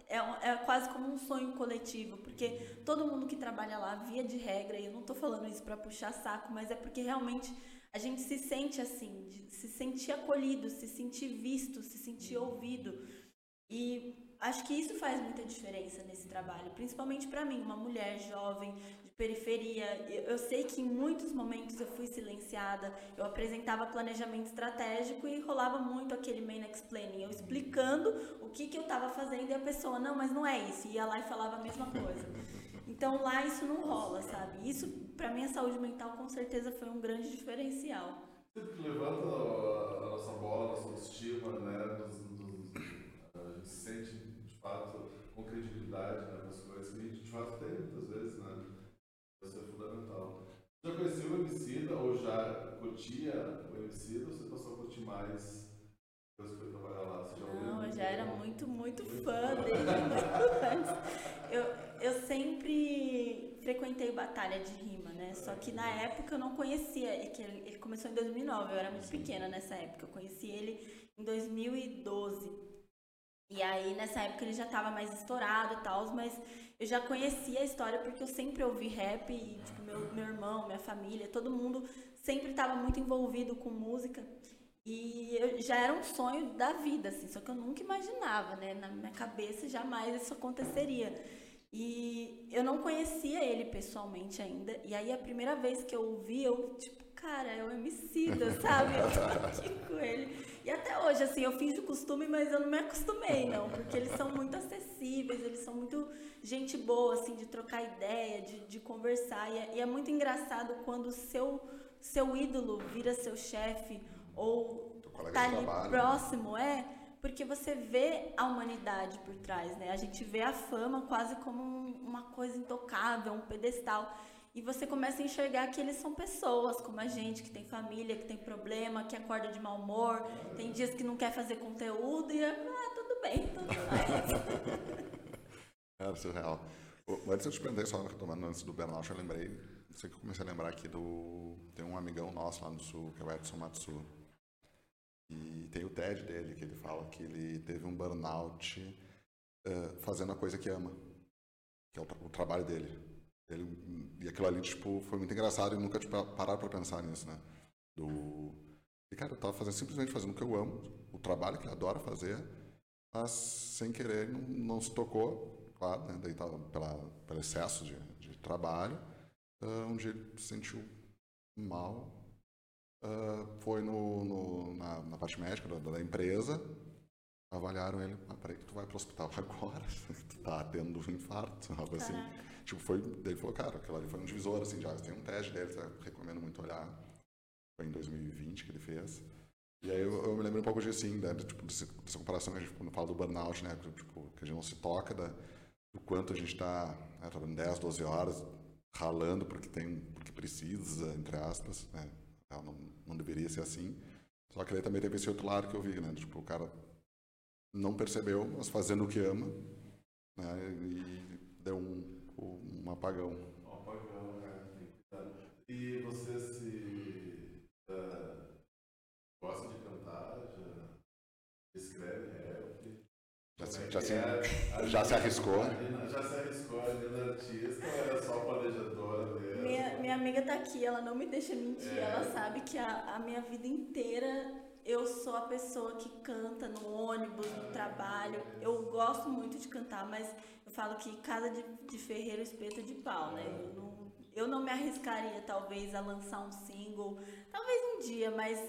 é, é quase como um sonho coletivo, porque todo mundo que trabalha lá, via de regra, e eu não estou falando isso para puxar saco, mas é porque realmente a gente se sente assim, se sentir acolhido, se sentir visto, se sentir ouvido. E acho que isso faz muita diferença nesse trabalho, principalmente para mim, uma mulher jovem, periferia. Eu sei que em muitos momentos eu fui silenciada. Eu apresentava planejamento estratégico e rolava muito aquele main explaining, eu explicando o que, que eu estava fazendo e a pessoa, não, mas não é isso. Ia lá e falava a mesma coisa. Então lá isso não rola, sabe? Isso, para mim, a saúde mental com certeza foi um grande diferencial. Sempre que levanta a, nossa bola, a nossa autoestima, né? Dos, dos, a gente se sente, de fato, com credibilidade né, nas coisas que a gente, de fato, tem muitas vezes, né? Isso é fundamental. Você já conhecia o Emicida ou já curtia o Emicida ou você passou a curtir mais depois que foi trabalhar lá? Você já Não, eu já era muito, muito, muito fã dele, <laughs> muito. Eu, eu sempre frequentei batalha de rima, né? Só que na época eu não conhecia, que ele, ele começou em 2009, eu era muito pequena nessa época. Eu conheci ele em 2012. E aí, nessa época, ele já estava mais estourado e tal, mas eu já conhecia a história porque eu sempre ouvi rap e, tipo, meu, meu irmão, minha família, todo mundo sempre estava muito envolvido com música. E eu, já era um sonho da vida, assim, só que eu nunca imaginava, né? Na minha cabeça jamais isso aconteceria. E eu não conhecia ele pessoalmente ainda. E aí a primeira vez que eu ouvi, eu, tipo, cara, é o Emicida, sabe? Eu tô <laughs> aqui com ele. E até hoje, assim, eu fiz o costume, mas eu não me acostumei, não. Porque eles são muito acessíveis, eles são muito gente boa, assim, de trocar ideia, de, de conversar. E é, e é muito engraçado quando o seu seu ídolo vira seu chefe ou tá ali trabalho. próximo, é, porque você vê a humanidade por trás, né? A gente vê a fama quase como um- uma coisa intocável, um pedestal. E você começa a enxergar que eles são pessoas como a gente, que tem família, que tem problema, que acorda de mau humor, tem dias que não quer fazer conteúdo e ah, tudo bem, tudo bem. <laughs> Era surreal. Antes eu te perguntei, só retomando antes do burnout, eu lembrei, sei que eu comecei a lembrar aqui do. Tem um amigão nosso lá no sul, que é o Edson Matsu. E tem o TED dele, que ele fala que ele teve um burnout eh, fazendo a coisa que ama, que é o, tra- o trabalho dele. Ele, e aquilo ali, tipo, foi muito engraçado e nunca tipo, pararam pra pensar nisso, né? Do. E, cara, eu tava fazendo, simplesmente fazendo o que eu amo, o trabalho que eu adoro fazer, mas sem querer não, não se tocou, claro, né? Daí tava pela, pelo excesso de, de trabalho. Ah, um dia ele se sentiu mal, ah, foi no, no- na, na parte médica da, da empresa, avaliaram ele, ah, peraí que tu vai pro hospital <laughs> agora, tu tá tendo um infarto, algo assim. Tipo, foi, ele falou, cara, aquilo ali foi um divisor, assim, já tem um teste dele, tá? recomendo muito olhar. Foi em 2020 que ele fez. E aí eu, eu me lembro um pouco de assim, né, tipo, desse- dessa comparação que a gente quando fala do burnout, né, que, tipo, que a gente não se toca da, do quanto a gente está né, trabalhando 10, 12 horas, ralando porque tem, porque precisa, entre aspas, né, não, não deveria ser assim. Só que aí também teve esse outro lado que eu vi, né, tipo, o cara não percebeu, mas fazendo o que ama, né, e deu um, um apagão. Ó, apagão, que cuidar. E você se. ah, gosta de cantar? Já escreve rap? Já se, é já se, é? <laughs> Já se arriscou? Imagina, Já se arriscou a vida artista ou era só planejadora mesmo? Minha, minha amiga tá aqui, ela não me deixa mentir. É. Ela sabe que a, a minha vida inteira eu sou a pessoa que canta no ônibus, no trabalho. Eu gosto muito de cantar, mas eu falo que casa de, de ferreiro espeta de pau, né? Eu não, eu não me arriscaria, talvez, a lançar um single. Talvez um dia, mas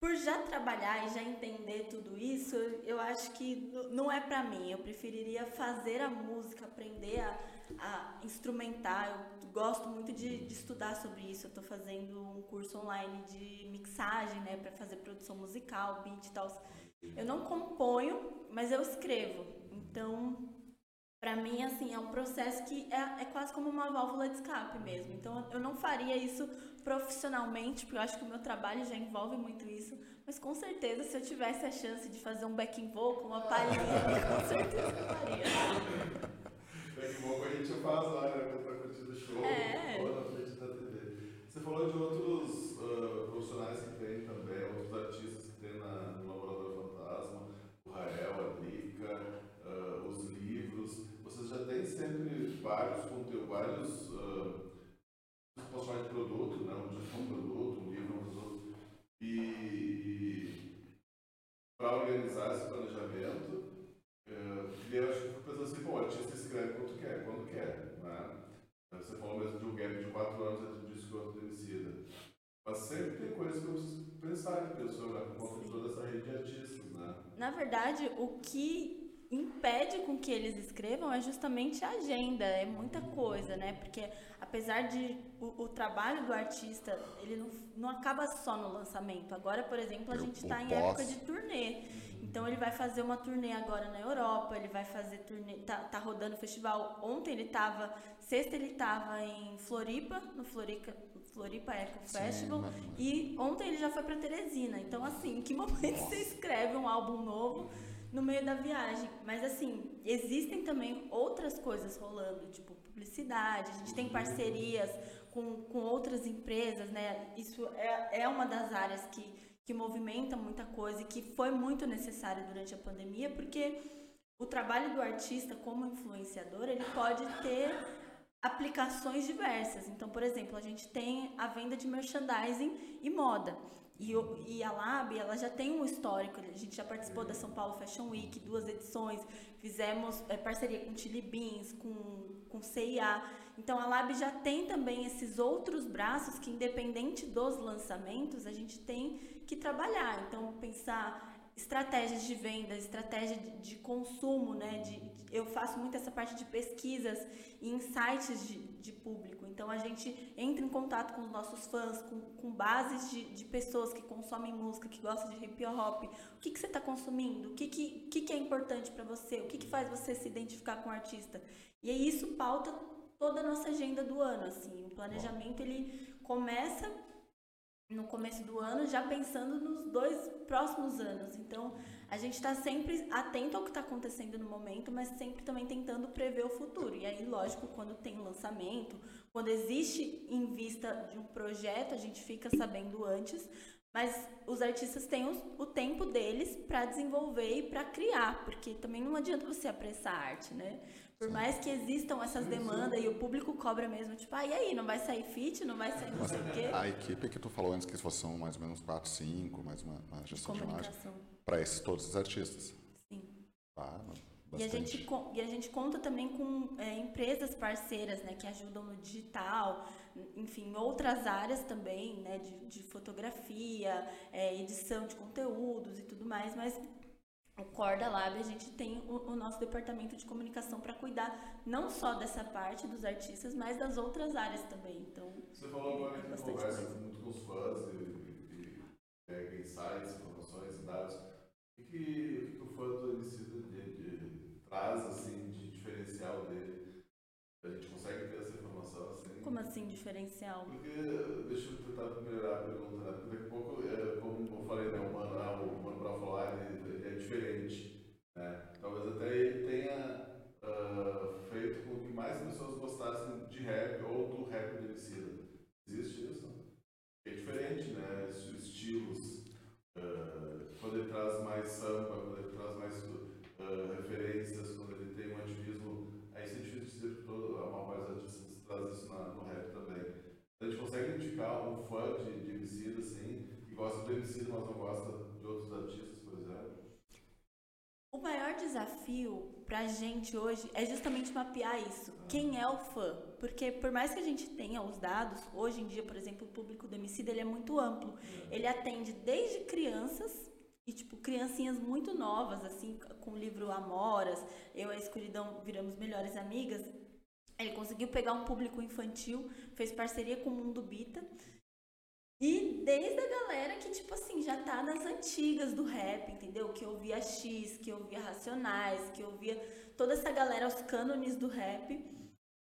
por já trabalhar e já entender tudo isso, eu acho que não é pra mim. Eu preferiria fazer a música, aprender a, a instrumentar. Eu gosto muito de, de estudar sobre isso. Eu tô fazendo um curso online de mixagem, né, para fazer produção musical, beat e tal. Eu não componho, mas eu escrevo. Então, Pra mim, assim, é um processo que é, é quase como uma válvula de escape mesmo. Então, eu não faria isso profissionalmente, porque eu acho que o meu trabalho já envolve muito isso. Mas com certeza, se eu tivesse a chance de fazer um backing vocal, uma palhinha, <laughs> com certeza eu faria. Daqui a pouco a gente faz lá, né? Quando tá curtindo o show, É. ou na frente da TV. Você falou de outros ah, profissionais que tem também, outros artistas que tem na, no Laboratório Fantasma, o Rael, a Drica, ah, os livros. Vocês já têm sempre vários conteúdos, vários. Uh, posso chamar de produto, né? Um um produto, um livro, um produto. E, e para organizar esse planejamento, eh, e pô, o artista escreve quando quer, quando quer, né? Você falou mesmo de um gap de quatro anos entre o disco e outro Emicida. Mas sempre tem coisas que eu preciso pensar que pessoa, né? Por conta de toda essa rede de artistas, né? Na verdade, o que impede com que eles escrevam é justamente a agenda, é muita coisa, né? Porque apesar de o, o trabalho do artista, ele não, não acaba só no lançamento. Agora, por exemplo, a O- gente está em época de turnê. Então ele vai fazer uma turnê agora na Europa, ele vai fazer turnê, tá, tá rodando festival. Ontem ele tava, sexta ele tava em Floripa, no Florica, Floripa Eco Festival, mas- e ontem ele já foi para Teresina. Então assim, em que momento você escreve um álbum novo no meio da viagem? Mas assim, existem também outras coisas rolando, tipo publicidade, a gente tem parcerias com, com outras empresas, né? Isso é, é uma das áreas que, que movimenta muita coisa e que foi muito necessário durante a pandemia, porque o trabalho do artista como influenciador, ele pode ter aplicações diversas. Então, por exemplo, a gente tem a venda de merchandising e moda. E, e a Lab, ela já tem um histórico, a gente já participou da São Paulo Fashion Week, duas edições, fizemos é, parceria com Chili Beans, com, com CIA. Então, a Lab já tem também esses outros braços que, independente dos lançamentos, a gente tem que trabalhar. Então, pensar estratégias de venda, estratégia de, de consumo, né? De, eu faço muito essa parte de pesquisas e insights de, de, público. Então a gente entra em contato com os nossos fãs, com, com bases de, pessoas que consomem música, que gostam de hip hop. O que, que você está consumindo? O que, que, que, que é importante para você? O que, que faz você se identificar com o artista? E isso pauta toda a nossa agenda do ano. Assim, o planejamento ele começa no começo do ano, já pensando nos dois próximos anos. Então, a gente está sempre atento ao que está acontecendo no momento, mas sempre também tentando prever o futuro. E aí, lógico, quando tem lançamento, quando existe em vista de um projeto, a gente fica sabendo antes, mas os artistas têm o, o tempo deles para desenvolver e para criar, porque também não adianta você apressar a arte, né? Por mais que existam essas demandas e o público cobra mesmo, tipo, ah, e aí, não vai sair fit, não vai sair não sei o quê. A equipe que tu falou antes, que são mais ou menos 4, 5, mais uma, uma gestão de imagem, para esses todos os artistas. Sim. Ah, e a, gente, e a gente conta também com é, empresas parceiras, né, que ajudam no digital, enfim, outras áreas também, né, de, de fotografia, é, edição de conteúdos e tudo mais, mas o Core da Lab, a gente tem o, o nosso departamento de comunicação para cuidar não só dessa parte dos artistas, mas das outras áreas também. Então, Você falou agora que conversa coisa. muito com os fãs e, e, e pega insights, informações, dados. O que, que, o fã do MC traz assim, de diferencial dele? A gente consegue ter essa informação assim? Como assim diferencial? Porque, deixa eu tentar melhorar a pergunta, né? Daqui a pouco, é, como eu falei, né, o Mano, o Mano falar, ele diferente. Né? Talvez até ele tenha uh, feito com que mais pessoas gostassem de rap ou do rap do Emicida. Existe isso? É diferente, né? Estilos. Uh, quando ele traz mais samba, quando ele traz mais uh, referências, quando ele tem um ativismo. Aí é difícil dizer que a maior parte dos artistas traz isso na, no rap também. A gente consegue identificar um fã de, de Emicida, assim, que gosta do Emicida, mas não gosta de outros artistas o maior desafio para a gente hoje é justamente mapear isso. Quem é o fã? Porque por mais que a gente tenha os dados, hoje em dia, por exemplo, o público do Emicida ele é muito amplo. Ele atende desde crianças e tipo criancinhas muito novas, assim, com o livro Amoras, eu e a Escuridão viramos melhores amigas. Ele conseguiu pegar um público infantil, fez parceria com o Mundo Bita e desde a galera que, tipo assim, já tá nas antigas do rap, entendeu? Que ouvia X, que ouvia Racionais, que ouvia toda essa galera, os cânones do rap.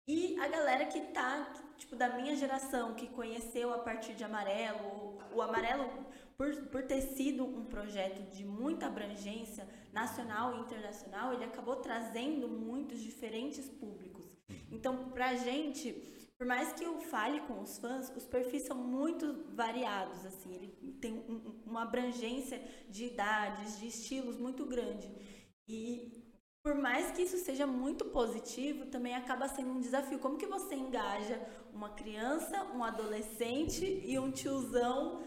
E a galera que tá, tipo, da minha geração, que conheceu a partir de Amarelo. O Amarelo, por, por ter sido um projeto de muita abrangência nacional e internacional, ele acabou trazendo muitos diferentes públicos. Então, pra gente por mais que eu fale com os fãs, os perfis são muito variados, assim, ele tem um, uma abrangência de idades, de estilos muito grande. E por mais que isso seja muito positivo, também acaba sendo um desafio. Como que você engaja uma criança, um adolescente e um tiozão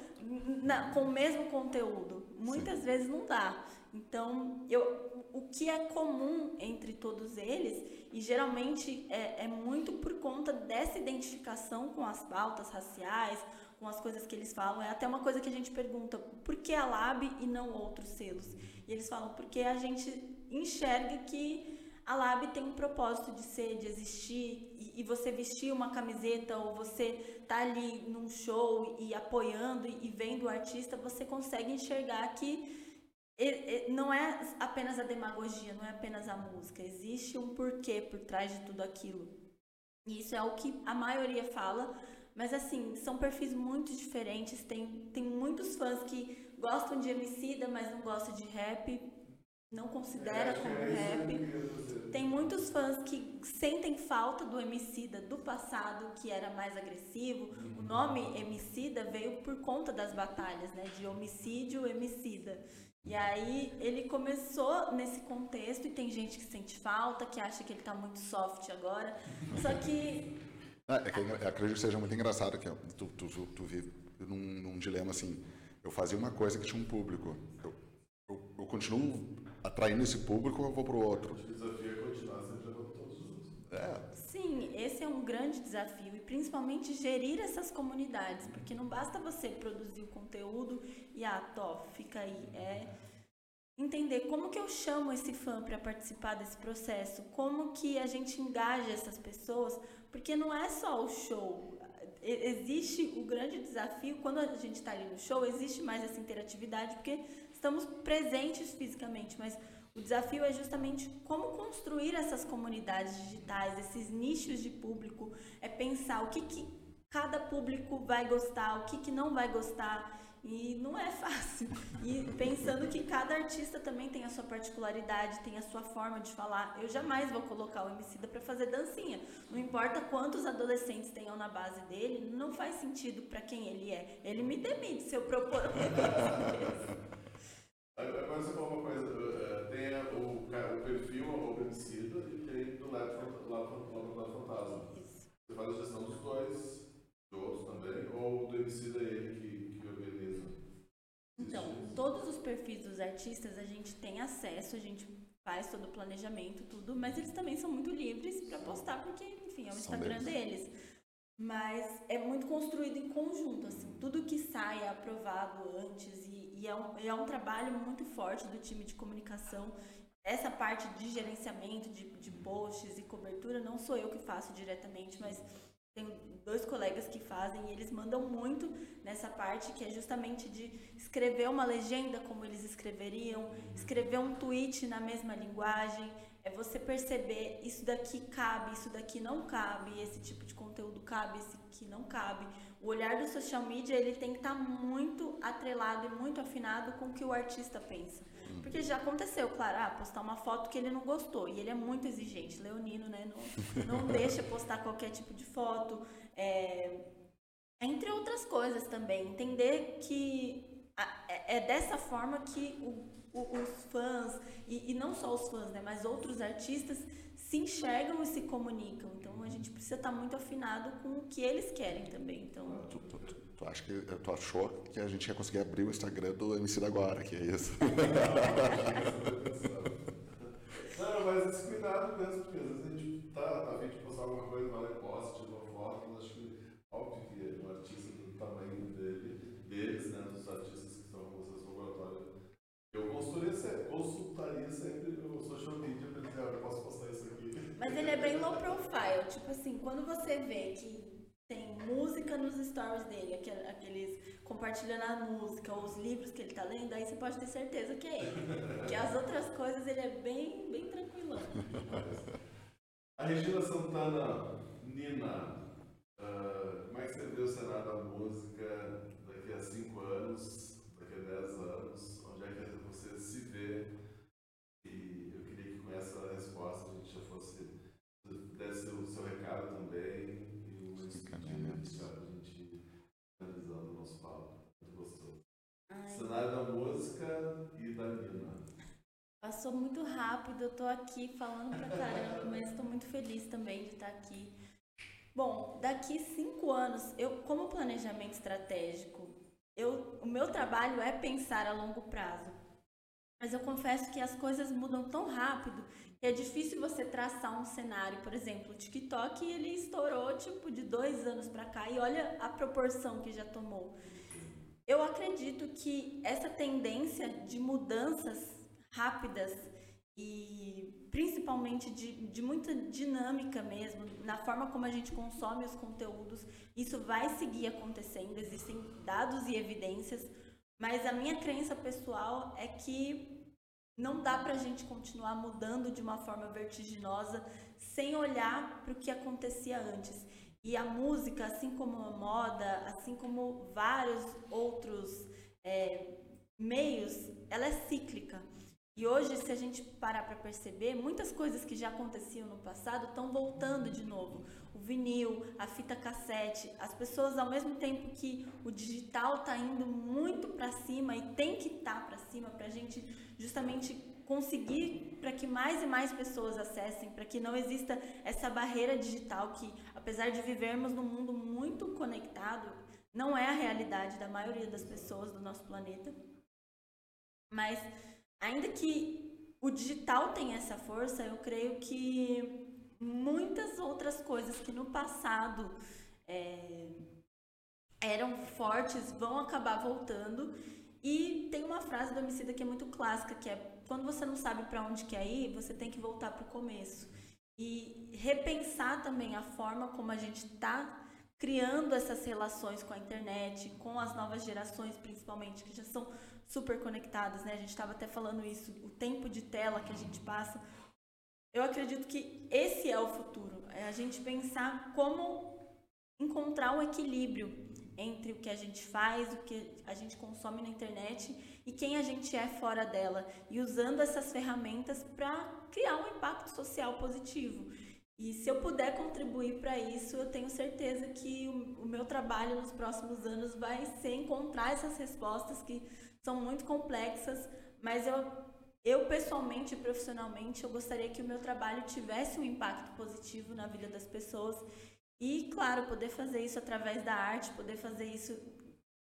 na, com o mesmo conteúdo? Muitas Sim. vezes não dá. Então, eu, o que é comum entre todos eles, e geralmente é, é muito por conta dessa identificação com as pautas raciais, com as coisas que eles falam, é até uma coisa que a gente pergunta, por que a Lab e não outros selos? E eles falam, porque a gente enxerga que a Lab tem um propósito de ser, de existir, e, e você vestir uma camiseta ou você tá ali num show e, apoiando e, e vendo o artista, você consegue enxergar que não é apenas a demagogia, não é apenas a música. Existe um porquê por trás de tudo aquilo. E isso é o que a maioria fala. Mas assim, são perfis muito diferentes. Tem, tem muitos fãs que gostam de Emicida, mas não gostam de rap. Não considera é, como é rap. Tem muitos fãs que sentem falta do Emicida do passado, que era mais agressivo. Uhum. O nome Emicida veio por conta das batalhas, né? De homicídio, Emicida. E aí ele começou nesse contexto e tem gente que sente falta, que acha que ele está muito soft agora. Só que. Ah, é que eu acredito que seja muito engraçado que tu, tu, tu, tu vive num, num, dilema assim. Eu fazia uma coisa que tinha um público. Eu, eu, eu continuo atraindo esse público ou eu vou para o outro? O desafio é continuar sempre todos os outros. É. Sim, esse é um grande desafio principalmente gerir essas comunidades, porque não basta você produzir o conteúdo e ah, top, fica aí. É entender como que eu chamo esse fã para participar desse processo, como que a gente engaja essas pessoas, porque não é só o show. Existe o grande desafio, quando a gente está ali no show, existe mais essa interatividade, porque estamos presentes fisicamente, mas o desafio é justamente como construir essas comunidades digitais, esses nichos de público, é pensar o que, que cada público vai gostar, o que, que não vai gostar. E não é fácil. E pensando que cada artista também tem a sua particularidade, tem a sua forma de falar. Eu jamais vou colocar o Emicida para fazer dancinha. Não importa quantos adolescentes tenham na base dele, não faz sentido para quem ele é. Ele me demite se eu propor <laughs> Agora você falou uma coisa, eh, tem o, o perfil o Emicida e tem do Lab Fantasma. Isso. Você faz a gestão dos dois, de outros também, ou do Emicida é ele que então, todos os perfis dos artistas a gente tem acesso, a gente faz todo o planejamento, tudo, mas eles também são muito livres para postar, porque, enfim, é o Instagram deles. Mas é muito construído em conjunto, assim, tudo que sai é aprovado antes e, e é, um, é um trabalho muito forte do time de comunicação. Essa parte de gerenciamento de, de posts e cobertura não sou eu que faço diretamente, mas tenho dois colegas que fazem e eles mandam muito nessa parte que é justamente de escrever uma legenda como eles escreveriam, escrever um tweet na mesma linguagem, é você perceber isso daqui cabe, isso daqui não cabe, esse tipo de conteúdo cabe, esse que não cabe. O olhar do social media ele tem que estar tá muito atrelado e muito afinado com o que o artista pensa. Porque já aconteceu, claro, ah, postar uma foto que ele não gostou. E ele é muito exigente, leonino, né? Não, <laughs> não deixa postar qualquer tipo de foto. É, entre outras coisas também. Entender que é, é dessa forma que o, o, os fãs, e, e, não só os fãs, né? Mas outros artistas se enxergam e se comunicam. Então a gente precisa estar muito afinado com o que eles querem também. Então, tu, tu, tu, tu, acha que, tu achou que a gente ia conseguir abrir o Instagram do MC da agora, que é isso? <laughs> Não, mas esse cuidado mesmo, porque às vezes a gente tá, tá a fim de postar alguma coisa, vai lá posta, tira uma foto, mas acho que óbvio que um artista do tamanho dele, deles, né, dos artistas que estão com vocês no laboratório, eu consultaria, consultaria sempre o social media para dizer, olha, eu posso. Mas ele é bem low profile, tipo assim, quando você vê que tem música nos stories dele, aqueles compartilhando a música, os livros que ele tá lendo, aí você pode ter certeza que é ele. Que as outras coisas ele é bem, bem tranquilão. A Regina Santana, Nina, uh, como é que você vê o cenário da música daqui a 5 anos, daqui a 10 anos? Onde é que você se vê? E eu queria que com essa resposta a gente já fosse, desse o seu recado também cenário da música e da Nina. Passou muito rápido, eu tô aqui falando pra caramba, <laughs> mas estou muito feliz também de estar aqui. Bom, daqui cinco anos, eu como planejamento estratégico, eu, o meu trabalho é pensar a longo prazo. Mas eu confesso que as coisas mudam tão rápido que é difícil você traçar um cenário. Por exemplo, o TikTok ele estourou tipo de dois anos para cá e olha a proporção que já tomou. Eu acredito que essa tendência de mudanças rápidas e principalmente de, de muita dinâmica mesmo, na forma como a gente consome os conteúdos, isso vai seguir acontecendo, existem dados e evidências, mas a minha crença pessoal é que não dá para a gente continuar mudando de uma forma vertiginosa sem olhar para o que acontecia antes. E a música, assim como a moda, assim como vários outros é, meios, ela é cíclica. E hoje, se a gente parar para perceber, muitas coisas que já aconteciam no passado estão voltando de novo. O vinil, a fita cassete, as pessoas, ao mesmo tempo que o digital está indo muito para cima e tem que estar tá para cima para a gente justamente conseguir para que mais e mais pessoas acessem, para que não exista essa barreira digital que, apesar de vivermos num mundo muito conectado, não é a realidade da maioria das pessoas do nosso planeta. Mas, ainda que o digital tenha essa força, eu creio que muitas outras coisas que no passado é, eram fortes vão acabar voltando E tem uma frase do homicida que é muito clássica, que é quando você não sabe para onde quer ir, você tem que voltar para o começo. E repensar também a forma como a gente está criando essas relações com a internet, com as novas gerações principalmente, que já são super conectadas, né? A gente estava até falando isso, o tempo de tela que a gente passa. Eu acredito que esse é o futuro, é a gente pensar como encontrar um equilíbrio entre o que a gente faz, o que a gente consome na internet e quem a gente é fora dela, e usando essas ferramentas para criar um impacto social positivo. E se eu puder contribuir para isso, eu tenho certeza que o, meu trabalho nos próximos anos vai ser encontrar essas respostas que são muito complexas, mas eu, eu pessoalmente e profissionalmente, eu gostaria que o meu trabalho tivesse um impacto positivo na vida das pessoas e, claro, poder fazer isso através da arte, poder fazer isso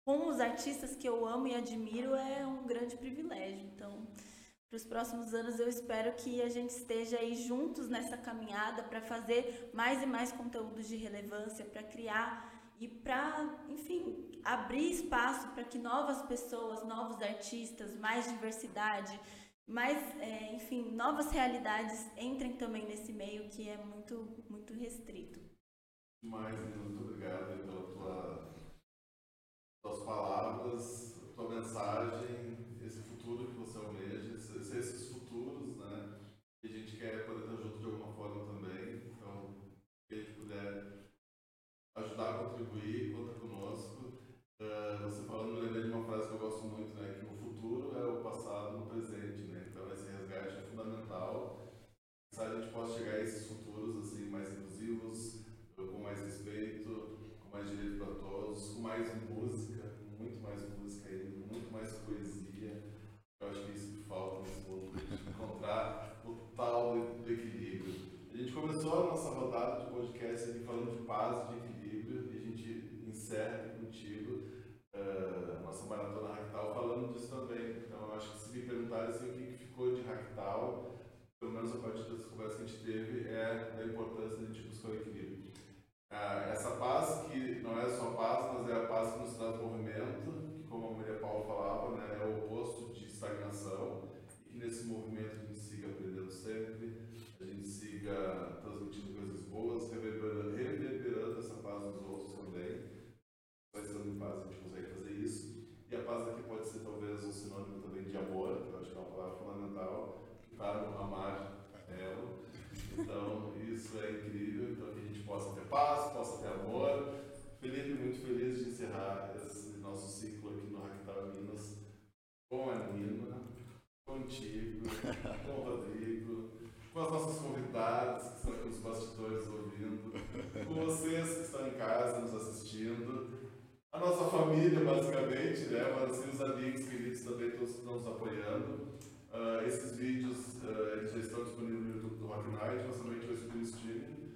com os artistas que eu amo e admiro é um grande privilégio. Então, para os próximos anos, eu espero que a gente esteja aí juntos nessa caminhada para fazer mais e mais conteúdos de relevância, para criar e para, enfim, abrir espaço para que novas pessoas, novos artistas, mais diversidade, mais, é, enfim, novas realidades entrem também nesse meio que é muito, muito restrito. Mais, muito obrigado pela tua, tuas palavras, tua mensagem, esse futuro que você almeja, esses futuros, né? Que a gente quer poder estar junto de alguma forma também. Então, se a gente puder ajudar a contribuir, conta conosco. Uh, você falando, me lembrei de uma frase que eu gosto muito, né? Que o futuro é o passado no presente, né? Então, esse resgate é fundamental. Se a gente possa chegar a esses futuros, assim, mais inclusivos, com mais respeito, com mais direito para todos, com mais música, muito mais música ainda, muito mais poesia. Eu acho que isso que falta nesse mundo, encontrar o tal do equilíbrio. A gente começou a nossa rodada de podcast aqui falando de paz, de equilíbrio, e a gente encerra aqui contigo uh, a nossa maratona Ractal falando disso também. Então, eu acho que se me perguntarem assim, o que, que ficou de Ractal, pelo menos a partir dessa conversa que a gente teve, é da importância de a gente buscar o equilíbrio. Uh, essa paz que não é só paz, mas é a paz que nos traz movimento, que como a Maria Paula falava, né, é o oposto de estagnação, e que nesse movimento a gente siga aprendendo sempre, a gente siga transmitindo coisas boas, reverberando, reverberando essa paz nos outros também. Só estando em paz a gente consegue fazer isso. E a paz aqui pode ser talvez um sinônimo também de amor, que eu acho que é uma palavra fundamental, para amar ela. Então, isso é incrível. Então, que a gente possa ter paz, possa ter amor. Felipe, muito feliz de encerrar esse nosso ciclo aqui no Ractal Minas com a Nina, contigo, com o Rodrigo, com as nossas convidadas que estão aqui nos bastidores ouvindo, com vocês que estão em casa nos assistindo, a nossa família, basicamente, né? mas assim, os amigos queridos também todos estão nos apoiando. Uh, esses vídeos uh, eles já estão disponíveis no YouTube do Rock Night, mas também vai subir no streaming,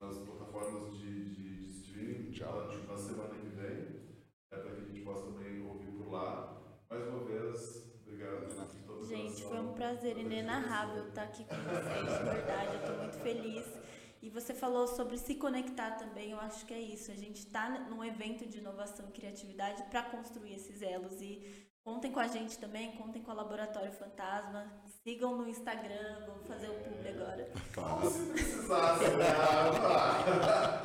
nas plataformas de, de, de streaming, na, na, semana que vem, é, para que a gente possa também ouvir por lá. Mais uma vez, obrigado. Gente, foi um prazer inenarrável estar aqui com vocês, de verdade, eu estou muito feliz. E você falou sobre se conectar também, eu acho que é isso. A gente está num evento de inovação e criatividade para construir esses elos. E Contem com a gente também, contem com o Laboratório Fantasma, sigam no Instagram, vamos fazer o publi agora. <laughs> Claro. Se precisasse, né?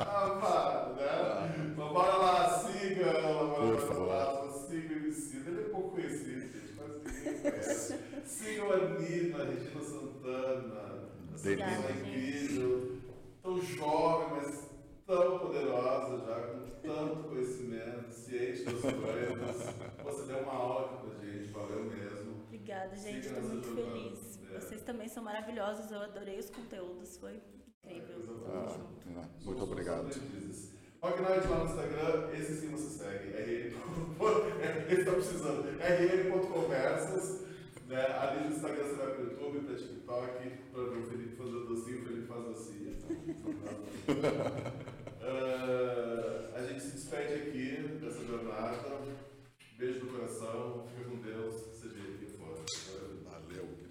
Ah, né? Então, bora lá, siga o Laboratório Fantasma, siga o MC, ele é pouco conhecido, gente, mas ninguém conhece. Sigam a Nina, a Regina Santana, essa é incrível, tão jovem, mas tão poderosa já, com tanto conhecimento, ciente das coisas. Você deu uma aula pra gente, valeu mesmo. Obrigada, gente, estou muito feliz. É. Vocês também são maravilhosos, eu adorei os conteúdos, foi incrível. Ah, muito obrigado. Rock Night lá no Instagram, esse sim você segue. RN. Esse <laughs> tá precisando. rn.conversas. Né? Ali no Instagram você vai pro YouTube, pra TikTok, pra ver o Felipe fazer docinho, o Felipe faz docinho. <laughs> <laughs> Uh, a gente se despede aqui dessa jornada. Beijo no coração, fica com Deus, seja aqui fora. Valeu.